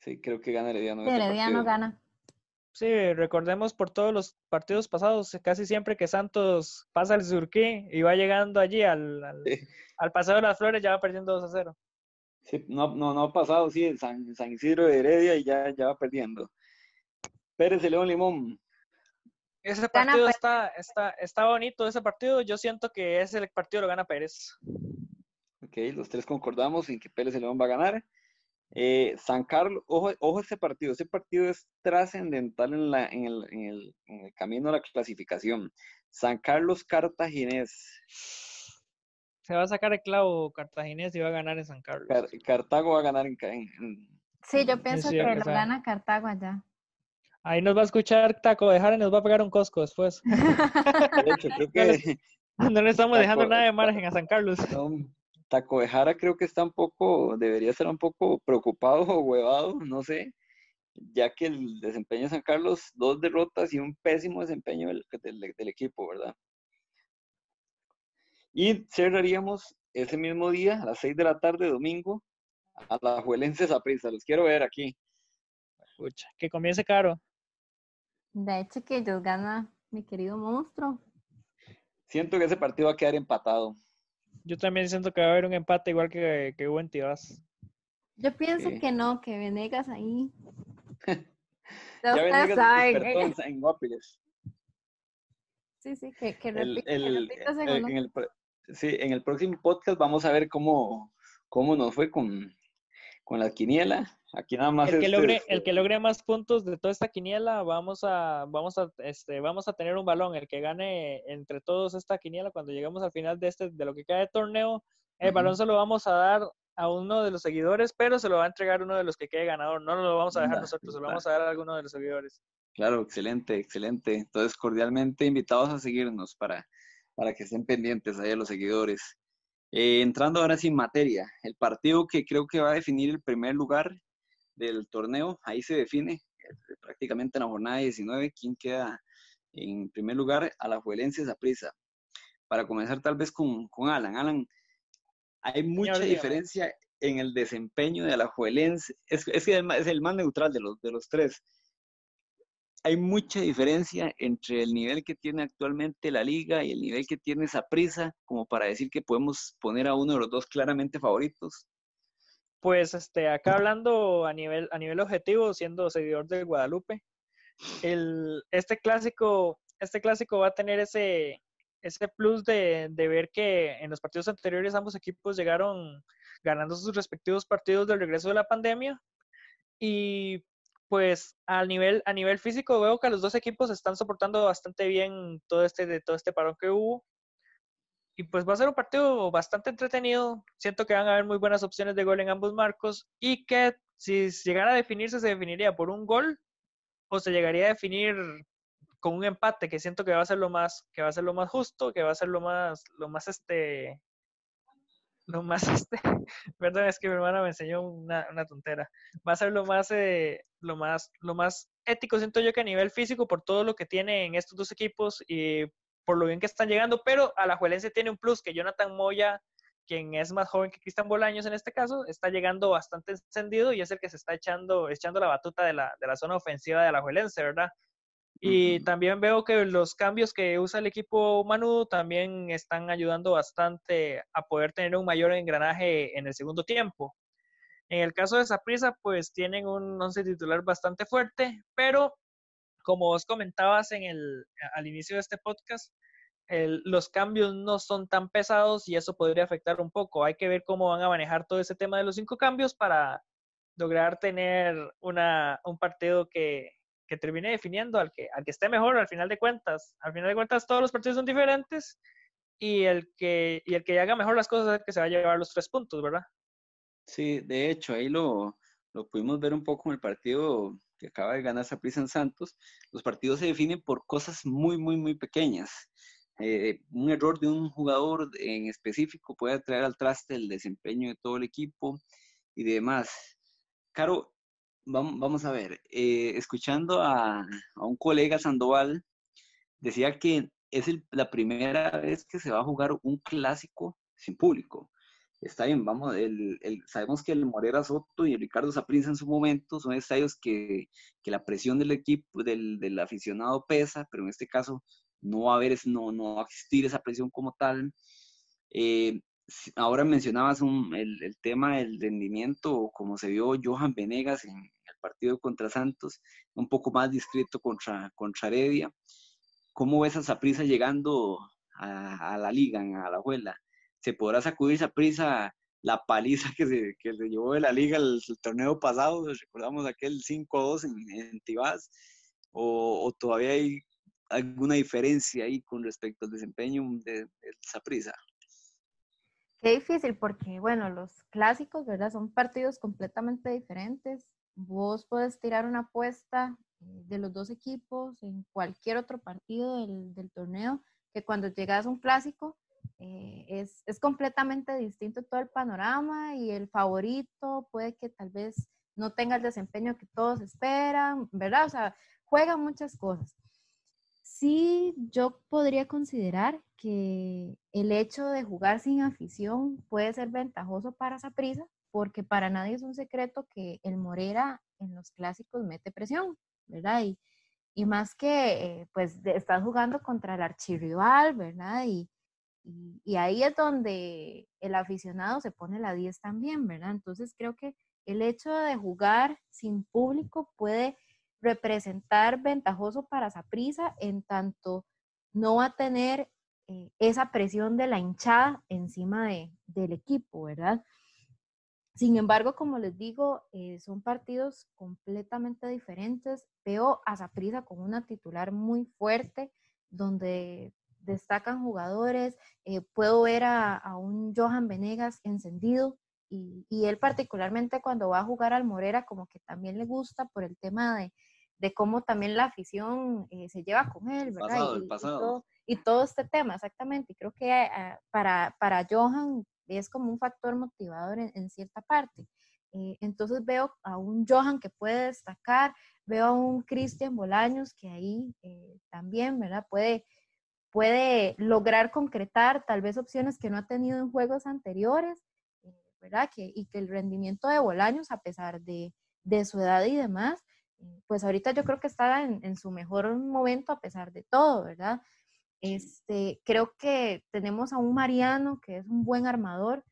Sí, creo que gana Herediano. Sí, este Herediano partido. gana. Sí, recordemos por todos los partidos pasados, casi siempre que Santos pasa el Surquí y va llegando allí al, al, Sí. al Paseo de las Flores, ya va perdiendo 2 a 0. Sí, no, no, no ha pasado, sí, en San, en San Isidro de Heredia y ya, ya va perdiendo. Pérez de León Limón. Ese partido está, está, está bonito, ese partido. Yo siento que ese partido lo gana Pérez. Ok, los tres concordamos en que Pérez de León va a ganar. Eh, San Carlos, ojo, ojo ese partido, ese partido es trascendental en, la, en, el, en, el, en el camino a la clasificación. San Carlos Cartaginés. Se va a sacar el clavo cartaginés y va a ganar en San Carlos. Car- Cartago va a ganar en, ca- en- en- Sí, yo pienso que lo gana Cartago allá. Ahí nos va a escuchar Taco de Jara y nos va a pegar un cosco después. De hecho, creo que No le estamos dejando nada de margen a San Carlos. no, Taco de Jara creo que está un poco, debería estar un poco preocupado o huevado, no sé, ya que el desempeño de San Carlos, dos derrotas y un pésimo desempeño del, del- del equipo, ¿verdad? Y cerraríamos ese mismo día, a las 6 de la tarde, domingo, a la Juelense Saprissa. Los quiero ver aquí. Pucha, que comience caro. De hecho, que ellos gana mi querido monstruo. Siento que ese partido va a quedar empatado. Yo también siento que va a haber un empate igual que, que hubo en Tibás. Yo pienso Sí. que no, que Venegas ahí. Ya Venegas saben. despertó en, en Guapiles. Sí, sí, que, que El- que el- eh, en sí, en el próximo podcast vamos a ver cómo, cómo nos fue con, con la quiniela. Aquí nada más El que es, logre, este, el que logre más puntos de toda esta quiniela, vamos a, vamos a, este, vamos a tener un balón. El que gane entre todos esta quiniela, cuando lleguemos al final de este, de lo que queda de torneo, el balón se lo vamos a dar a uno de los seguidores, pero se lo va a entregar uno de los que quede ganador. No lo vamos a dejar nosotros, se lo va. vamos a dar a alguno de los seguidores. Claro, excelente, excelente. Entonces, cordialmente invitados a seguirnos para, para que estén pendientes ahí a los seguidores. Eh, entrando ahora sin materia, el partido que creo que va a definir el primer lugar del torneo, ahí se define eh, prácticamente en la jornada 19 quién queda en primer lugar a la Juelense prisa. Para comenzar tal vez con, con Alan. Alan, hay mucha diferencia en el desempeño de Alajuelense. Es, es que es el más neutral de los, de los tres hay mucha diferencia entre el nivel que tiene actualmente la liga y el nivel que tiene prisa, como para decir que podemos poner a uno de los dos claramente favoritos. Pues este, acá hablando a nivel, a nivel objetivo, siendo seguidor del Guadalupe, el, este clásico, este clásico va a tener ese, ese plus de, de ver que en los partidos anteriores ambos equipos llegaron ganando sus respectivos partidos del regreso de la pandemia. Y pues a nivel, a nivel físico veo que los dos equipos están soportando bastante bien todo este, de todo este parón que hubo. Y pues va a ser un partido bastante entretenido. Siento que van a haber muy buenas opciones de gol en ambos marcos y que si llegara a definirse, se definiría por un gol o se llegaría a definir con un empate, que siento que va a ser lo más, que va a ser lo más justo, que va a ser lo más, lo más este, lo más este, perdón, es que mi hermana me enseñó una, una tontera. Va a ser lo más, eh, lo más, lo más ético, siento yo que a nivel físico, por todo lo que tienen estos dos equipos y por lo bien que están llegando, pero a la Juelense tiene un plus que Jonathan Moya, quien es más joven que Cristian Bolaños en este caso, está llegando bastante encendido y es el que se está echando, echando la batuta de la, de la zona ofensiva de la Juelense, ¿verdad? Y también veo que los cambios que usa el equipo Manu también están ayudando bastante a poder tener un mayor engranaje en el segundo tiempo. En el caso de Saprissa, pues tienen un once titular bastante fuerte, pero como vos comentabas en el, al inicio de este podcast, el- los cambios no son tan pesados y eso podría afectar un poco. Hay que ver cómo van a manejar todo ese tema de los cinco cambios para lograr tener una, un partido que, que termine definiendo al que, al que esté mejor al final de cuentas. Al final de cuentas todos los partidos son diferentes y el que, y el que haga mejor las cosas es el que se va a llevar los tres puntos, ¿verdad? Sí, de hecho, ahí lo, lo pudimos ver un poco en el partido que acaba de ganar Saprissa en Santos. Los partidos se definen por cosas muy, muy, muy pequeñas. Eh, un error de un jugador en específico puede traer al traste el desempeño de todo el equipo y demás. Caro, vamos, a ver, eh, escuchando a, a, un colega Sandoval, decía que es el, la primera vez que se va a jugar un clásico sin público está bien, vamos, el, el, sabemos que el Morera Soto y el Ricardo Saprissa en su momento son estadios que, que la presión del equipo, del, del, aficionado pesa, pero en este caso no va a haber, no, no va a existir esa presión como tal. Eh, ahora mencionabas un, el, tema del rendimiento, como se vio Johan Venegas en el partido contra Santos, un poco más discreto contra, contra Heredia. ¿Cómo ves a Saprissa llegando a, la liga, a la abuela? se podrá sacudir esa prisa la paliza que se, que se llevó de la liga el, torneo pasado, recordamos aquel 5-2 en, en o, o, todavía hay alguna diferencia ahí con respecto al desempeño de, esa prisa. Qué difícil porque, bueno, los clásicos, ¿verdad? Son partidos completamente diferentes. Vos puedes tirar una apuesta eh, de los dos equipos en cualquier otro partido del, torneo, que cuando llegas a un clásico, eh, es, es, completamente distinto todo el panorama y el favorito puede que tal vez no tenga el desempeño que todos esperan, ¿verdad? O sea, juegan muchas cosas. Sí, yo podría considerar que el hecho de jugar sin afición puede ser ventajoso para prisa porque para nadie es un secreto que el Morera en los clásicos mete presión, ¿verdad? Y, y más que, eh, pues, estás jugando contra el archirrival, ¿verdad? Y, y, ahí es donde el aficionado se pone la 10 también, ¿verdad? Entonces creo que el hecho de jugar sin público puede representar ventajoso para Saprisa en tanto no va a tener eh, esa presión de la hinchada encima de, del equipo, ¿verdad? Sin embargo, como les digo, eh, son partidos completamente diferentes. Veo a Saprisa con una titular muy fuerte, donde destacan jugadores. Eh, puedo ver a, a, un Johan Venegas encendido y, y, él particularmente cuando va a jugar al Morera como que también le gusta por el tema de, de cómo también la afición eh, se lleva con él, ¿verdad? Pasado, y, pasado. y, todo, y, todo, este tema, exactamente. Y creo que uh, para, para Johan es como un factor motivador en, en cierta parte. Eh, entonces veo a un Johan que puede destacar, veo a un Cristian Bolaños que ahí eh, también, ¿verdad? Puede puede lograr concretar tal vez opciones que no ha tenido en juegos anteriores, eh, ¿verdad? Que, y que el rendimiento de Bolaños, a pesar de, de su edad y demás, eh, pues ahorita yo creo que está en, en, su mejor momento a pesar de todo, ¿verdad? Este, creo que tenemos a un Mariano que es un buen armador,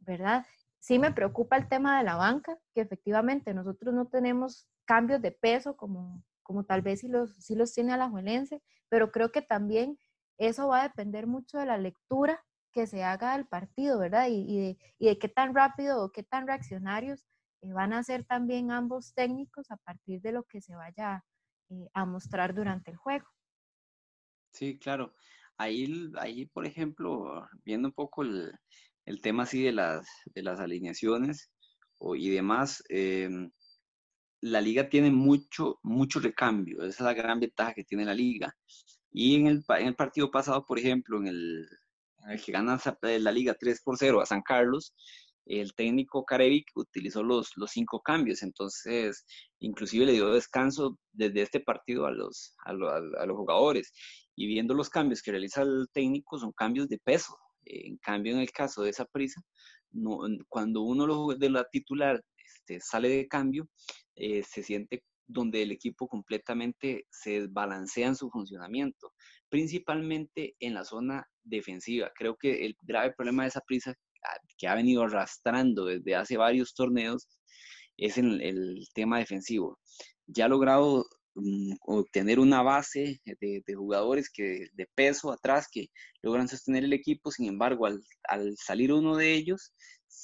¿verdad? Sí me preocupa el tema de la banca, que efectivamente nosotros no tenemos cambios de peso como, como tal vez si los, si los tiene Alajuelense, pero creo que también eso va a depender mucho de la lectura que se haga del partido, ¿verdad? Y, y, de, y de, qué tan rápido o qué tan reaccionarios eh, van a ser también ambos técnicos a partir de lo que se vaya eh, a mostrar durante el juego. Sí, claro. Ahí, ahí por ejemplo, viendo un poco el, el tema así de las, de las alineaciones y demás, eh, la liga tiene mucho, mucho recambio. Esa es la gran ventaja que tiene la liga. Y en el, en el partido pasado, por ejemplo, en el, en el que gana la liga 3 por 0 a San Carlos, el técnico Carevic utilizó los, los cinco cambios, entonces inclusive le dio descanso desde este partido a los, a, lo, a los jugadores. Y viendo los cambios que realiza el técnico, son cambios de peso. En cambio, en el caso de esa prisa, cuando uno de la titular este, sale de cambio, eh, se siente donde el equipo completamente se desbalancea en su funcionamiento, principalmente en la zona defensiva. Creo que el grave problema de esa prisa que ha venido arrastrando desde hace varios torneos es en el tema defensivo. Ya ha logrado um, obtener una base de, jugadores que de peso atrás que logran sostener el equipo, sin embargo, al, al salir uno de ellos,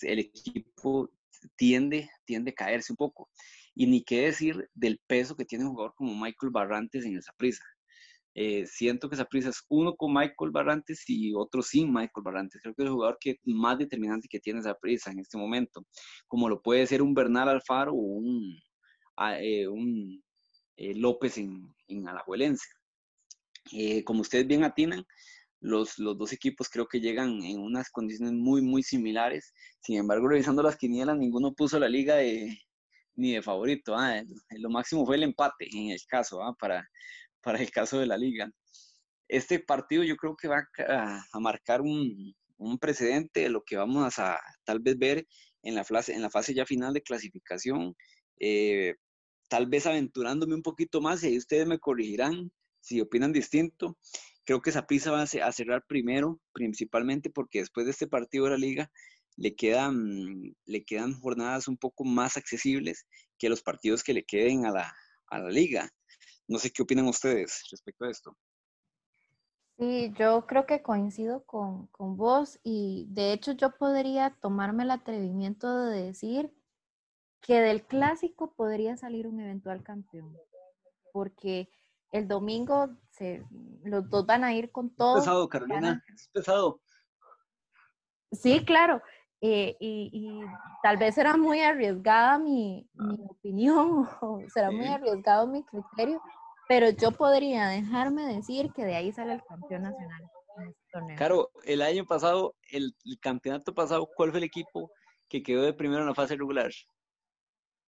el equipo tiende, tiende a caerse un poco. Y ni qué decir del peso que tiene un jugador como Michael Barrantes en esa prisa. Eh, siento que esa prisa es uno con Michael Barrantes y otro sin Michael Barrantes. Creo que es el jugador que, más determinante que tiene esa prisa en este momento, como lo puede ser un Bernal Alfaro o un, eh, un eh, López en, en Alajuelense. como ustedes bien atinan, los, los, dos equipos creo que llegan en unas condiciones muy, muy similares. Sin embargo, revisando las quinielas, ninguno puso la liga de, ni de favorito. Ah, lo máximo fue el empate en el caso, ah, para, para el caso de la liga. Este partido yo creo que va a, marcar un, un, precedente de lo que vamos a tal vez ver en la fase, en la fase ya final de clasificación. Eh, tal vez aventurándome un poquito más y ahí ustedes me corregirán si opinan distinto. Creo que esa prisa va a cerrar primero, principalmente porque después de este partido de la liga le quedan, le quedan jornadas un poco más accesibles que los partidos que le queden a la, a la liga. No sé qué opinan ustedes respecto a esto. Sí, yo creo que coincido con, con, vos y de hecho yo podría tomarme el atrevimiento de decir que del clásico podría salir un eventual campeón, porque el domingo se, los dos van a ir con todo. Es pesado, Carolina, es pesado. Sí, claro. Eh, y, tal vez será muy arriesgada mi, mi opinión o será muy arriesgado mi criterio, pero yo podría dejarme decir que de ahí sale el campeón nacional. Este claro, el año pasado, el, campeonato pasado, ¿cuál fue el equipo que quedó de primero en la fase regular?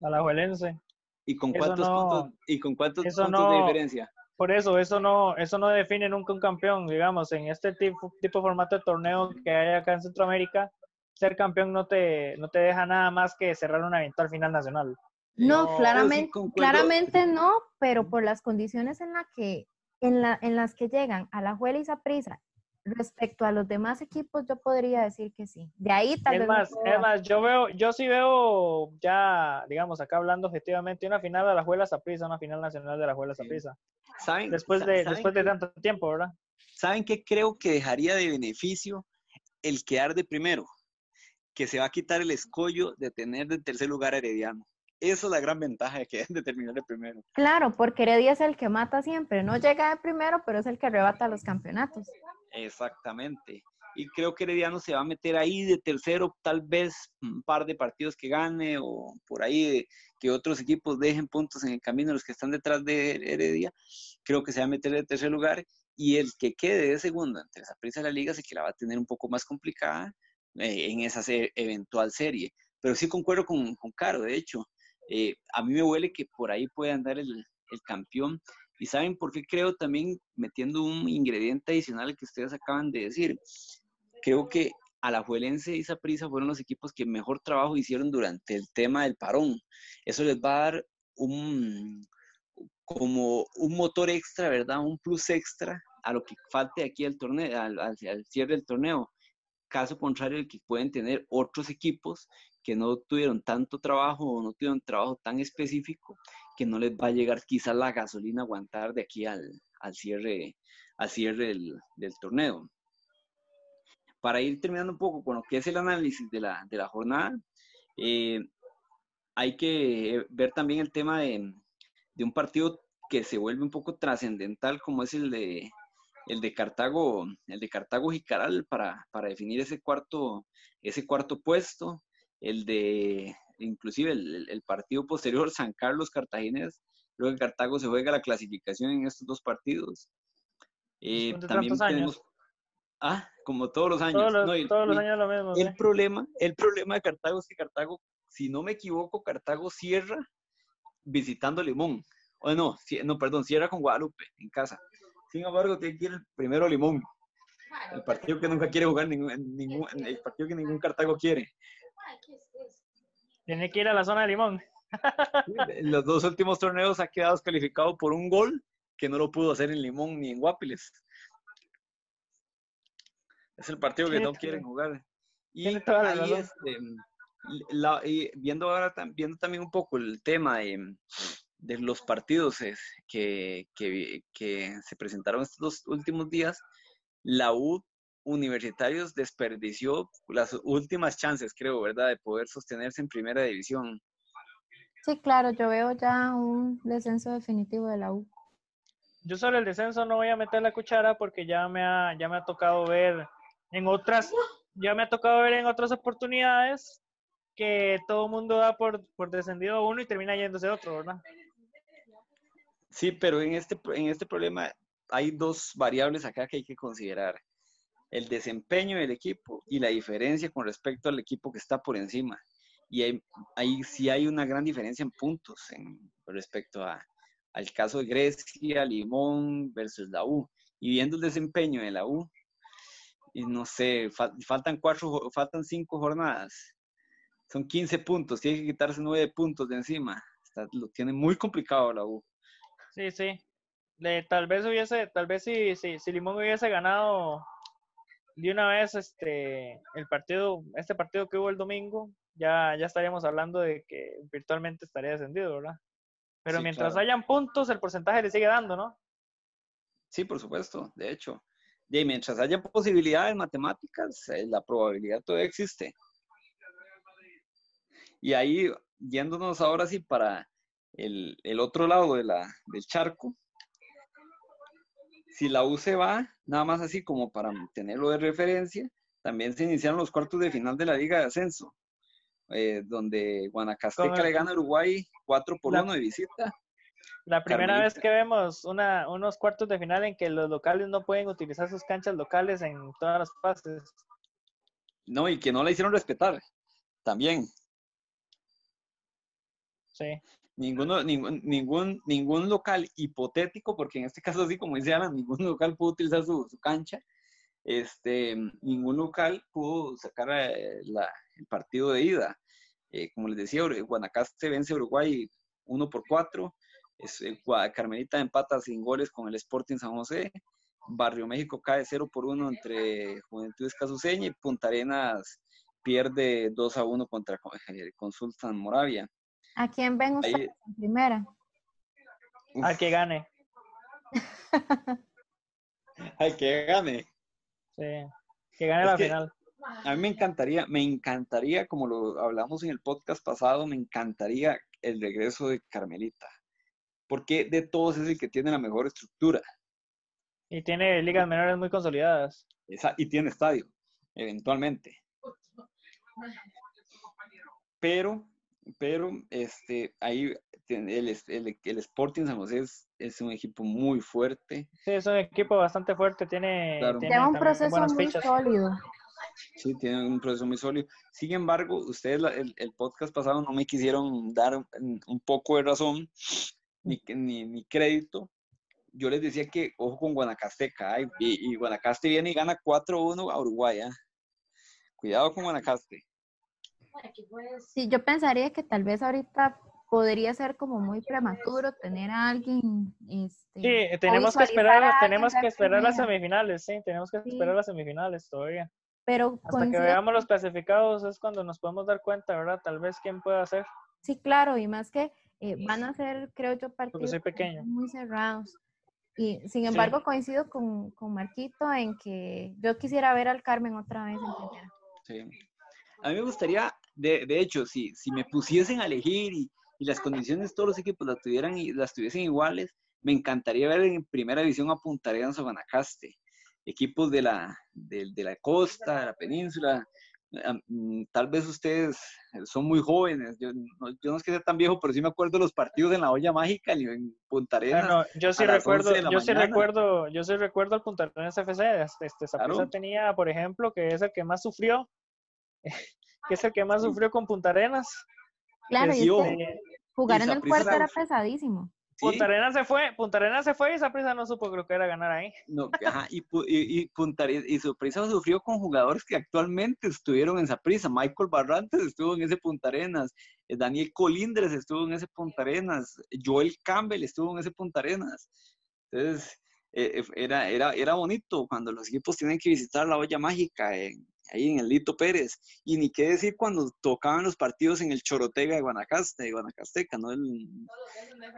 Alajuelense. ¿Y con cuántos puntos, y con cuántos puntos de diferencia? Por eso, eso no, eso no define nunca un campeón, digamos, en este tipo, tipo de formato de torneo que hay acá en Centroamérica, ser campeón no te, no te deja nada más que cerrar un eventual final nacional. No, claramente, claramente no, pero por las condiciones en, la que, en, la, en las que llegan a la Juela y Saprisa respecto a los demás equipos, yo podría decir que sí. De ahí tal es vez. Más, es más, yo veo, yo sí veo ya, digamos, acá hablando objetivamente, una final de la Juela Saprisa, una final nacional de la Juela Saprisa. ¿Saben? Después de, después de tanto tiempo, ¿verdad? ¿Saben qué creo que dejaría de beneficio el quedar de primero? Que se va a quitar el escollo de tener de tercer lugar Herediano. Esa es la gran ventaja de que de terminar de primero. Claro, porque Heredia es el que mata siempre. No llega de primero, pero es el que arrebata los campeonatos. Exactamente. Y creo que Herediano se va a meter ahí de tercero, tal vez un par de partidos que gane o por ahí que otros equipos dejen puntos en el camino, los que están detrás de Heredia. Creo que se va a meter de tercer lugar y el que quede de segundo entre esa prisa de la liga sí que la va a tener un poco más complicada eh, en esa eventual serie. Pero sí concuerdo con, con Caro, de hecho. Eh, a mí me huele que por ahí puede andar el, el campeón ¿Y saben por qué creo también, metiendo un ingrediente adicional que ustedes acaban de decir? Creo que Alajuelense y Saprissa fueron los equipos que mejor trabajo hicieron durante el tema del parón. Eso les va a dar un como un motor extra, ¿verdad? Un plus extra a lo que falte aquí al torneo, al, al cierre del torneo. Caso contrario, el que pueden tener otros equipos que no tuvieron tanto trabajo o no tuvieron trabajo tan específico que no les va a llegar quizás la gasolina a aguantar de aquí al, cierre, al cierre del, torneo. Para ir terminando un poco con lo que es el análisis de la, jornada, eh, hay que ver también el tema de, un partido que se vuelve un poco trascendental como es el de el de Cartago, el de Cartago Jicaral para, para definir ese cuarto, ese cuarto puesto el de, inclusive el, partido posterior, San Carlos Cartaginés, luego que Cartago se juega la clasificación en estos dos partidos. Eh, también tenemos, ah, como todos los años. Todos los, años lo mismo. El, problema, el problema de Cartago es que Cartago, si no me equivoco, Cartago cierra visitando Limón. O no, no, perdón, cierra con Guadalupe en casa. Sin embargo, tiene que ir el primero Limón. El partido que nunca quiere jugar, ningún, ningún, el partido que ningún Cartago quiere. Tiene que ir a la zona de limón. En los dos últimos torneos ha quedado descalificado por un gol que no lo pudo hacer en Limón ni en Guapiles. Es el partido que no quieren jugar. Y ahí este, viendo ahora viendo también un poco el tema de, los partidos que, que, se presentaron estos dos últimos días, la U Universitarios desperdició las últimas chances, creo, ¿verdad?, de poder sostenerse en primera división. Sí, claro, yo veo ya un descenso definitivo de la U. Yo sobre el descenso no voy a meter la cuchara porque ya me ha, ya me ha tocado ver en otras, ya me ha tocado ver en otras oportunidades que todo el mundo da por, por descendido uno y termina yéndose otro, ¿verdad? Sí, pero en este, en este problema hay dos variables acá que hay que considerar. El desempeño del equipo y la diferencia con respecto al equipo que está por encima. Y ahí, ahí sí hay una gran diferencia en puntos en, respecto a, al caso de Grecia, Limón versus la U. Y viendo el desempeño de la U, y no sé, faltan cuatro, faltan cinco jornadas. Son 15 puntos, tiene que quitarse nueve puntos de encima. lo tiene muy complicado la U. Sí, sí. tal vez hubiese, tal vez si, si, si Limón hubiese ganado de una vez este el partido, este partido que hubo el domingo, ya, ya estaríamos hablando de que virtualmente estaría descendido, ¿verdad? Pero mientras hayan puntos, el porcentaje le sigue dando, ¿no? Sí, por supuesto, de hecho. Y mientras haya posibilidades matemáticas, eh, la probabilidad todavía existe. Y ahí, yéndonos ahora sí para el, el otro lado de la, del charco, si la U se va, nada más así como para tenerlo de referencia, también se iniciaron los cuartos de final de la Liga de Ascenso, eh, donde Guanacasteca le gana a Uruguay 4 por 1 de visita. La primera vez que vemos una, unos cuartos de final en que los locales no pueden utilizar sus canchas locales en todas las fases. No, y que no la hicieron respetar, también. Sí ninguno, ningún, ningún, ningún local hipotético, porque en este caso, así como dice Alan, ningún local pudo utilizar su, cancha, este, ningún local pudo sacar eh, el partido de ida. Eh, como les decía, Guanacaste vence a Uruguay 1 por 4, es, eh, Carmelita empata sin goles con el Sporting San José, Barrio México cae 0 por 1 entre Juventudes Casuseña y Punta Arenas pierde 2 a 1 contra Consulta Moravia. ¿A quién ven ustedes en primera? Al que gane. Al que gane. Sí, que gane la final. A mí me encantaría, me encantaría, como lo hablamos en el podcast pasado, me encantaría el regreso de Carmelita. Porque de todos es el que tiene la mejor estructura. Y tiene ligas menores muy consolidadas. y tiene estadio, eventualmente. Pero pero este, ahí el, el, el, Sporting San José es, un equipo muy fuerte. Sí, es un equipo bastante fuerte, tiene, tiene un proceso muy sólido. Sí, tiene un proceso muy sólido. Sin embargo, ustedes el, podcast pasado no me quisieron dar un, poco de razón ni, ni, ni, crédito. Yo les decía que ojo con Guanacasteca, y, y, Guanacaste viene y gana 4-1 a Uruguay. ¿ah? Cuidado con Guanacaste. Sí, yo pensaría que tal vez ahorita podría ser como muy prematuro tener a alguien. Este, sí, tenemos que esperar, tenemos que esperar las semifinales, sí, tenemos que esperar las semifinales todavía. Pero hasta que veamos los clasificados es cuando nos podemos dar cuenta, ¿verdad? Tal vez quién pueda hacer. Sí, claro, y más que eh, van a ser, creo yo, partidos pequeño. muy cerrados. Y sin embargo, coincido con, con Marquito en que yo quisiera ver al Carmen otra vez en primera. Sí. A mí me gustaría, de, de hecho, si, si me pusiesen a elegir y, y las condiciones todos los equipos las, tuvieran, las tuviesen iguales, me encantaría ver en primera división a Punta Arenas o Guanacaste, equipos de la, de, de la costa, de la península. Mm, tal vez ustedes son muy jóvenes, yo no, yo no es que sea tan viejo, pero sí me acuerdo de los partidos en la olla mágica en Punta Arenas. yo sí recuerdo, yo sí recuerdo, yo sí recuerdo el Punta Arenas FC, este, este tenía, por ejemplo, que es el que más sufrió que es el que más sufrió con Punta Arenas. Claro, y jugar en el puerto era pesadísimo. Punta Arenas se fue, Punta Arenas se fue y esa prisa no supo creo que era ganar ahí. No, ajá, y, y, Punta Arenas, y sufrió con jugadores que actualmente estuvieron en esa prisa. Michael Barrantes estuvo en ese Punta Arenas, eh, Daniel Colindres estuvo en ese Punta Arenas, Joel Campbell estuvo en ese Punta Arenas. Entonces, eh, eh, era, era, era bonito cuando los equipos tienen que visitar la olla mágica en, ahí en el Lito Pérez. Y ni qué decir cuando tocaban los partidos en el Chorotega de Guanacaste, de Guanacasteca, ¿no?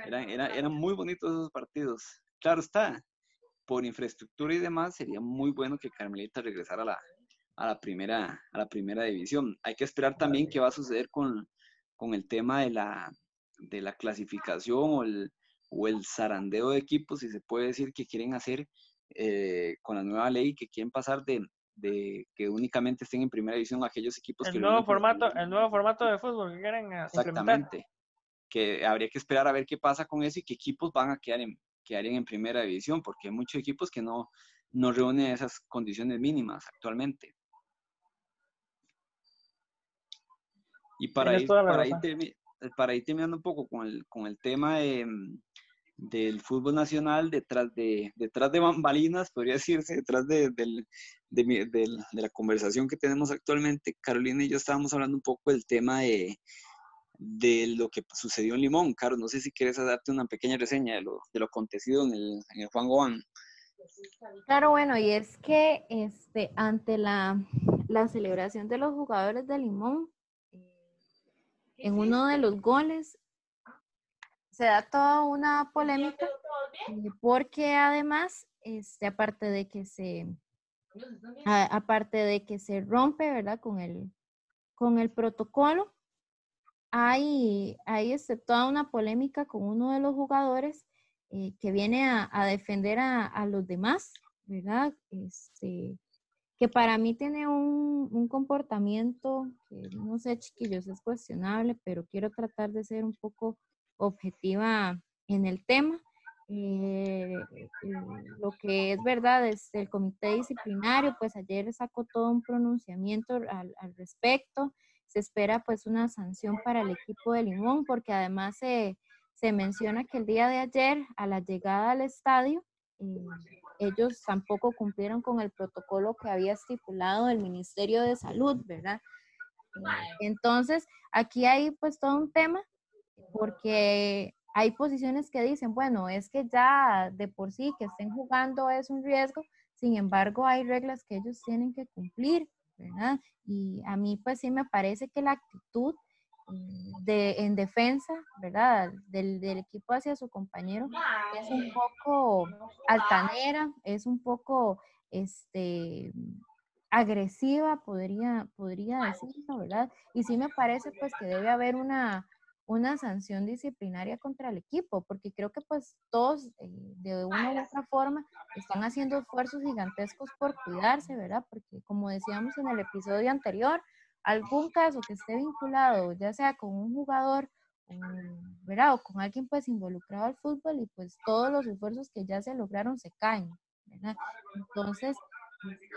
eran, eran muy bonitos esos partidos. Claro está, por infraestructura y demás, sería muy bueno que Carmelita regresara a la, a la, primera, a la primera división. Hay que esperar también qué va a suceder con, con el tema de la, de la clasificación o el, o el zarandeo de equipos, si se puede decir, que quieren hacer eh, con la nueva ley, que quieren pasar de, de que únicamente estén en primera división aquellos equipos el que... nuevo formato El nuevo formato de fútbol que quieren eh, Exactamente. Que habría que esperar a ver qué pasa con eso y qué equipos van a quedar en, quedarían en primera división, porque hay muchos equipos que no, no reúnen esas condiciones mínimas actualmente. Y para ir, para, ir para ir, terminando un poco con el, con el tema de, del fútbol nacional, detrás de, detrás de bambalinas, podría decirse, detrás de, de, de, la conversación que tenemos actualmente, Carolina y yo estábamos hablando un poco del tema de, lo que sucedió en Limón. Carlos, no sé si quieres darte una pequeña reseña de lo, lo acontecido en el, en el Juan Goán. Claro, bueno, y es que este, ante la, la celebración de los jugadores de Limón, en uno de los goles se da toda una polémica eh, porque además, este, aparte de que se aparte de que se rompe, ¿verdad? Con el, con el protocolo, hay, hay este, toda una polémica con uno de los jugadores eh, que viene a, defender a, a, los demás, ¿verdad? Este, que para mí tiene un, un, comportamiento que no sé, chiquillos, es cuestionable, pero quiero tratar de ser un poco objetiva en el tema. Eh, eh, lo que es verdad es el comité disciplinario, pues ayer sacó todo un pronunciamiento al, al, respecto. Se espera pues una sanción para el equipo de Limón, porque además se, se menciona que el día de ayer, a la llegada al estadio, eh, ellos tampoco cumplieron con el protocolo que había estipulado el Ministerio de Salud, ¿verdad? Entonces, aquí hay pues todo un tema, porque hay posiciones que dicen, bueno, es que ya de por sí que estén jugando es un riesgo, sin embargo, hay reglas que ellos tienen que cumplir, ¿verdad? Y a mí pues sí me parece que la actitud de, en defensa, ¿verdad? Del, del, equipo hacia su compañero es un poco altanera, es un poco este, agresiva, podría, podría decirlo, ¿verdad? Y sí me parece pues que debe haber una, una sanción disciplinaria contra el equipo, porque creo que pues todos eh, de una u otra forma están haciendo esfuerzos gigantescos por cuidarse, ¿verdad? Porque como decíamos en el episodio anterior, algún caso que esté vinculado, ya sea con un jugador, ¿verdad? O con alguien pues involucrado al fútbol y pues todos los esfuerzos que ya se lograron se caen, ¿verdad? Entonces,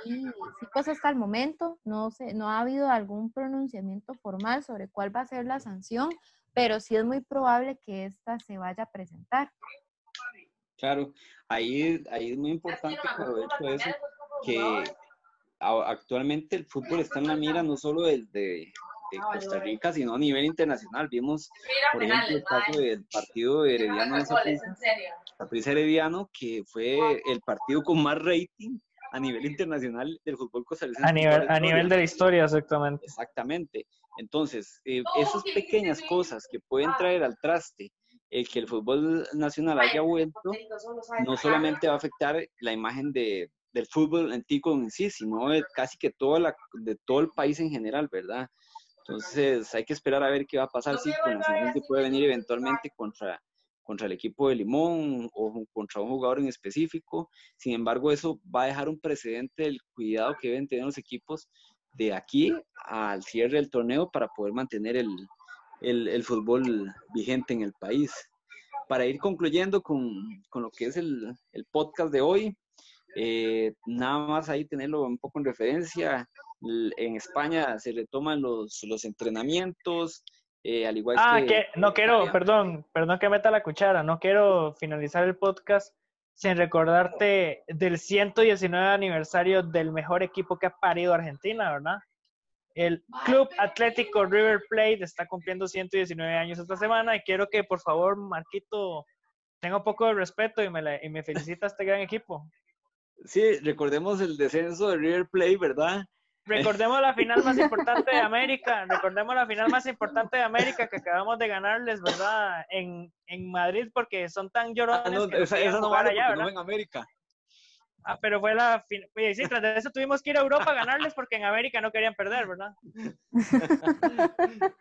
sí, sí pues hasta el momento no, se, no ha habido algún pronunciamiento formal sobre cuál va a ser la sanción, pero sí es muy probable que esta se vaya a presentar. Claro, ahí, ahí es muy importante, por eso, que actualmente el fútbol está en la mira no solo de, de, Costa Rica, sino a nivel internacional. Vimos, por ejemplo, el caso del partido de Herediano de Herediano, que fue el partido con más rating a nivel internacional del fútbol costarricense. A nivel, a nivel de la historia, exactamente. Exactamente. Entonces, eh, esas pequeñas cosas que pueden traer al traste el que el fútbol nacional haya vuelto, no solamente va a afectar la imagen de, del fútbol antiguo en sí, sino de casi que toda la, de todo el país en general, ¿verdad? Entonces hay que esperar a ver qué va a pasar, si con la que puede venir eventualmente contra, contra el equipo de Limón o contra un jugador en específico. Sin embargo, eso va a dejar un precedente del cuidado que deben tener los equipos de aquí al cierre del torneo para poder mantener el, el, el fútbol vigente en el país. Para ir concluyendo con, con lo que es el, el podcast de hoy, eh, nada más ahí tenerlo un poco en referencia. En España se retoman los, los entrenamientos, eh, al igual ah, que... no quiero, perdón, perdón que meta la cuchara, no quiero finalizar el podcast sin recordarte del 119 aniversario del mejor equipo que ha parido Argentina, ¿verdad? El Club Atlético River Plate está cumpliendo 119 años esta semana y quiero que por favor Marquito tenga un poco de respeto y me, y me felicita a este gran equipo. Sí, recordemos el descenso de River Plate, ¿verdad? Recordemos la final más importante de América, recordemos la final más importante de América que acabamos de ganarles, ¿verdad? En, en Madrid porque son tan llorones. Ah, no, esa, no vale allá, no en América. Ah, pero fue la final. Sí, tras de eso tuvimos que ir a Europa a ganarles porque en América no querían perder, ¿verdad?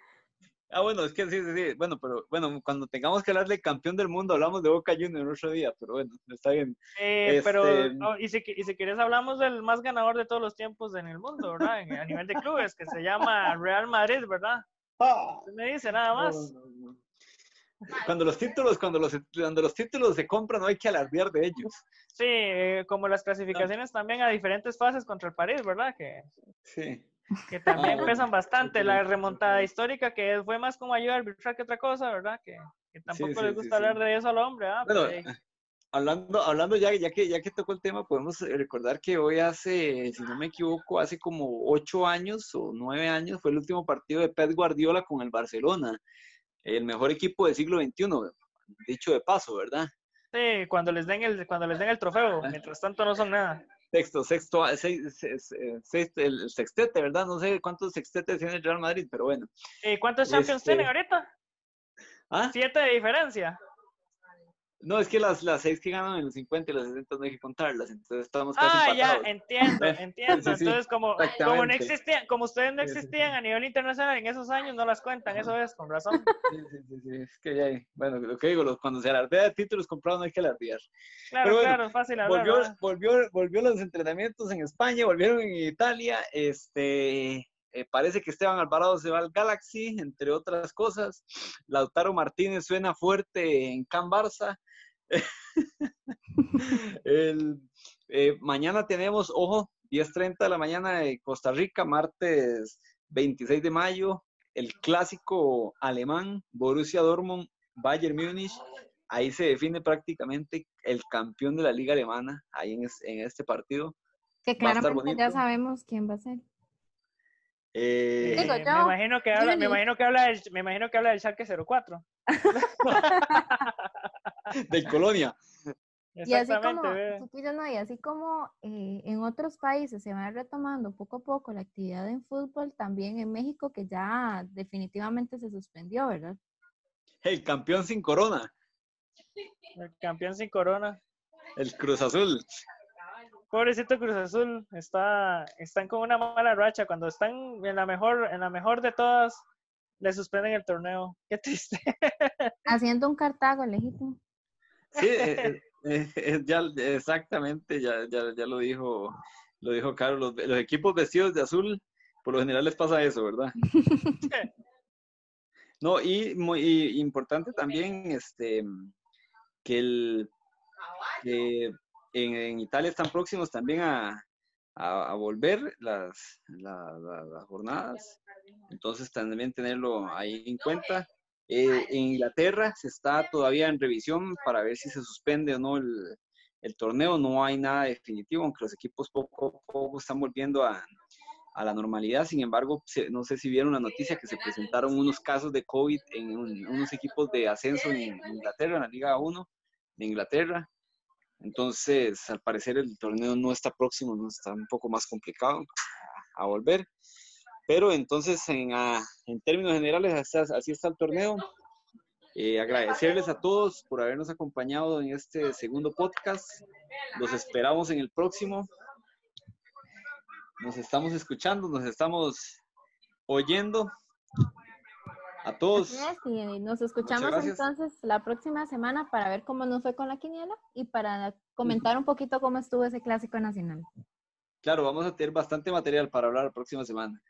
Ah, bueno, es que sí, sí, sí. Bueno, pero bueno, cuando tengamos que hablar de campeón del mundo, hablamos de Boca Juniors otro día, pero bueno, está bien. Eh, Pero, Este- no, y, si, y si quieres hablamos del más ganador de todos los tiempos en el mundo, ¿verdad? En- a nivel de clubes, que se llama Real Madrid, ¿verdad? Usted me dice nada más. No, no, no. Cuando los títulos, cuando los, cuando los títulos se compran, no hay que alardear de ellos. Sí, eh, como las clasificaciones también a diferentes fases contra el París, ¿verdad? Que, Sí. Que también Ah, pesan bastante. La remontada histórica, que fue más como ayuda arbitral que otra cosa, ¿verdad? Que, que tampoco sí, les gusta sí. hablar de eso al hombre, ¿ah? Bueno, eh, Hablando, hablando ya, ya que ya que tocó el tema, podemos eh, recordar que hoy hace, si no me equivoco, hace como ocho años o nueve años fue el último partido de Pep Guardiola con el Barcelona, el mejor equipo del siglo XXI, dicho de paso, ¿verdad? sí, cuando les den el, cuando les den el trofeo, mientras tanto no son nada. Sexto, sexto, ah, seis- seis- eh, seis- el sextete, ¿verdad? No sé cuántos sextetes tiene el Real Madrid, pero bueno. ¿Y cuántos Champions Este- tienen ahorita? ¿Ah? Siete de diferencia. No, es que las, las seis que ganan en los 50 y los 60 no hay que contarlas, entonces estamos casi Ah, ya, empatados. entiendo, Eh, entiendo. sí, sí, Entonces, como, como no existían, como ustedes no Sí, sí, sí. existían a nivel internacional en esos años, no las cuentan, eso es, con razón. Sí, sí, sí, sí, es que ya, bueno, lo que digo, los- cuando se alardea de títulos comprados no hay que alardear. Claro, Pero bueno, claro, es fácil hablar. Volvió, ¿verdad? volvió, volvió los entrenamientos en España, volvieron en Italia, este, eh, parece que Esteban Alvarado se va al Galaxy, entre otras cosas. Lautaro Martínez suena fuerte en Can Barça. El, eh, mañana tenemos, ojo, 10.30 de la mañana de Costa Rica, martes 26 de mayo, el clásico alemán, Borussia Dortmund, Bayern Múnich. Ahí se define prácticamente el campeón de la liga alemana, ahí en, es- en este partido. Que claramente ya sabemos quién va a ser. Eh, Digo, yo, me imagino que habla, me imagino que habla del, me imagino que habla del Schalke 04. del Colonia. Y así como, no, y así como eh, en otros países se va retomando poco a poco la actividad en fútbol, también en México que ya definitivamente se suspendió, ¿verdad? El campeón sin corona, El campeón sin corona. el Cruz Azul. Pobrecito Cruz Azul, está, están con una mala racha. Cuando están en la mejor, en la mejor de todas, le suspenden el torneo. Qué triste. Haciendo un Cartago legítimo. Sí, eh, eh, eh, ya exactamente, ya, ya, ya lo dijo, lo dijo Carlos. Los, los equipos vestidos de azul, por lo general les pasa eso, ¿verdad? No, y muy y importante también, este, que el que en, en Italia están próximos también a, a, a volver las, la- la- las jornadas. Entonces también tenerlo ahí en cuenta. Eh, en Inglaterra se está todavía en revisión para ver si se suspende o no el, el torneo. No hay nada definitivo, aunque los equipos poco a poco están volviendo a, a la normalidad. Sin embargo, no sé si vieron la noticia que se presentaron unos casos de COVID en un- unos equipos de ascenso en Inglaterra, en la Liga 1 de Inglaterra. Entonces, al parecer el torneo no está próximo, no está un poco más complicado a volver. Pero entonces, en, ah, en términos generales, así, así está el torneo. Eh, agradecerles a todos por habernos acompañado en este segundo podcast. Los esperamos en el próximo. Nos estamos escuchando, nos estamos oyendo. A todos. Y nos escuchamos entonces la próxima semana para ver cómo nos fue con la quiniela y para comentar un poquito cómo estuvo ese clásico nacional. Claro, vamos a tener bastante material para hablar la próxima semana.